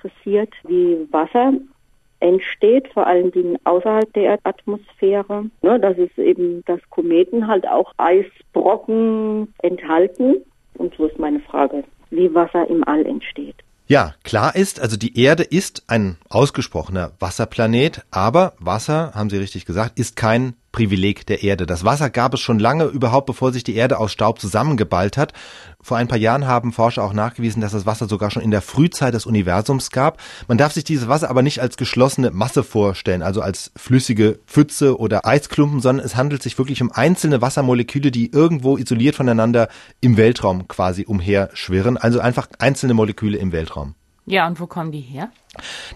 interessiert, wie Wasser entsteht, vor allen Dingen außerhalb der Erdatmosphäre. Ne, das ist eben, dass Kometen halt auch Eisbrocken enthalten. Und so ist meine Frage, wie Wasser im All entsteht. Ja, klar ist, also die Erde ist ein ausgesprochener Wasserplanet, aber Wasser, haben Sie richtig gesagt, ist kein Privileg der Erde. Das Wasser gab es schon lange, überhaupt bevor sich die Erde aus Staub zusammengeballt hat. Vor ein paar Jahren haben Forscher auch nachgewiesen, dass das Wasser sogar schon in der Frühzeit des Universums gab. Man darf sich dieses Wasser aber nicht als geschlossene Masse vorstellen, also als flüssige Pfütze oder Eisklumpen, sondern es handelt sich wirklich um einzelne Wassermoleküle, die irgendwo isoliert voneinander im Weltraum quasi umherschwirren. Also einfach einzelne Moleküle im Weltraum. Ja, und wo kommen die her?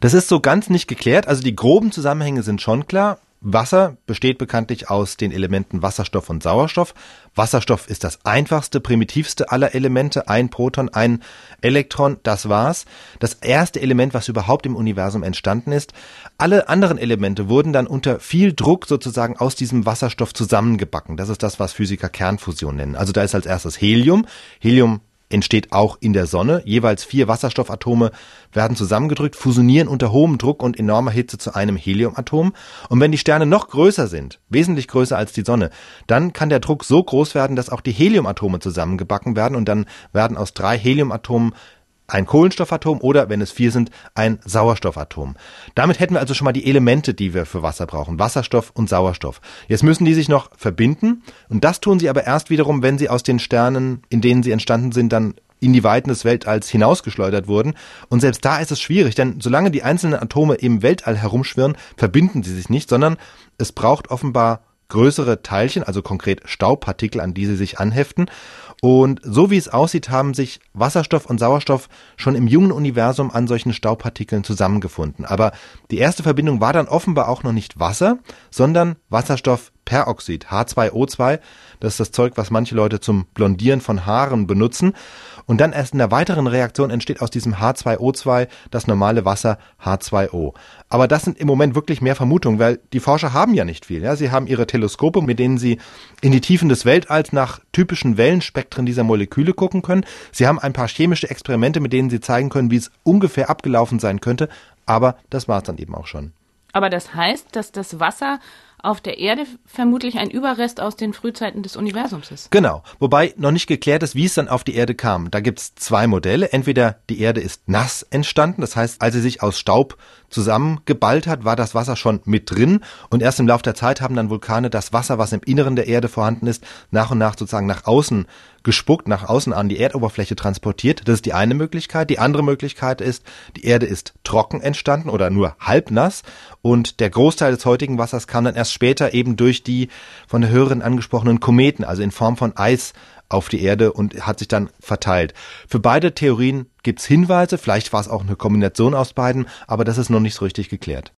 Das ist so ganz nicht geklärt. Also die groben Zusammenhänge sind schon klar. Wasser besteht bekanntlich aus den Elementen Wasserstoff und Sauerstoff. Wasserstoff ist das einfachste, primitivste aller Elemente. Ein Proton, ein Elektron, das war's. Das erste Element, was überhaupt im Universum entstanden ist. Alle anderen Elemente wurden dann unter viel Druck sozusagen aus diesem Wasserstoff zusammengebacken. Das ist das, was Physiker Kernfusion nennen. Also da ist als erstes Helium. Helium entsteht auch in der Sonne. Jeweils vier Wasserstoffatome werden zusammengedrückt, fusionieren unter hohem Druck und enormer Hitze zu einem Heliumatom. Und wenn die Sterne noch größer sind, wesentlich größer als die Sonne, dann kann der Druck so groß werden, dass auch die Heliumatome zusammengebacken werden und dann werden aus drei Heliumatomen ein Kohlenstoffatom oder, wenn es vier sind, ein Sauerstoffatom. Damit hätten wir also schon mal die Elemente, die wir für Wasser brauchen, Wasserstoff und Sauerstoff. Jetzt müssen die sich noch verbinden und das tun sie aber erst wiederum, wenn sie aus den Sternen, in denen sie entstanden sind, dann in die Weiten des Weltalls hinausgeschleudert wurden. Und selbst da ist es schwierig, denn solange die einzelnen Atome im Weltall herumschwirren, verbinden sie sich nicht, sondern es braucht offenbar größere Teilchen, also konkret Staubpartikel, an die sie sich anheften. Und so wie es aussieht, haben sich Wasserstoff und Sauerstoff schon im jungen Universum an solchen Staubpartikeln zusammengefunden. Aber die erste Verbindung war dann offenbar auch noch nicht Wasser, sondern Wasserstoffperoxid, H2O2. Das ist das Zeug, was manche Leute zum Blondieren von Haaren benutzen. Und dann erst in der weiteren Reaktion entsteht aus diesem H2O2 das normale Wasser H2O. Aber das sind im Moment wirklich mehr Vermutungen, weil die Forscher haben ja nicht viel. Ja? Sie haben ihre Teleskope, mit denen sie in die Tiefen des Weltalls nach typischen Wellenspektren dieser Moleküle gucken können. Sie haben ein paar chemische Experimente, mit denen sie zeigen können, wie es ungefähr abgelaufen sein könnte. Aber das war es dann eben auch schon. Aber das heißt, dass das Wasser auf der Erde vermutlich ein Überrest aus den Frühzeiten des Universums ist. Genau, wobei noch nicht geklärt ist, wie es dann auf die Erde kam. Da gibt's zwei Modelle. Entweder die Erde ist nass entstanden, das heißt, als sie sich aus Staub zusammengeballt hat, war das Wasser schon mit drin und erst im Laufe der Zeit haben dann Vulkane das Wasser, was im Inneren der Erde vorhanden ist, nach und nach sozusagen nach außen gespuckt, nach außen an die Erdoberfläche transportiert. Das ist die eine Möglichkeit. Die andere Möglichkeit ist, die Erde ist trocken entstanden oder nur halbnass und der Großteil des heutigen Wassers kam dann erst später eben durch die von der Hörerin angesprochenen Kometen, also in Form von Eis auf die Erde und hat sich dann verteilt. Für beide Theorien gibt's Hinweise, vielleicht war es auch eine Kombination aus beiden, aber das ist noch nicht so richtig geklärt.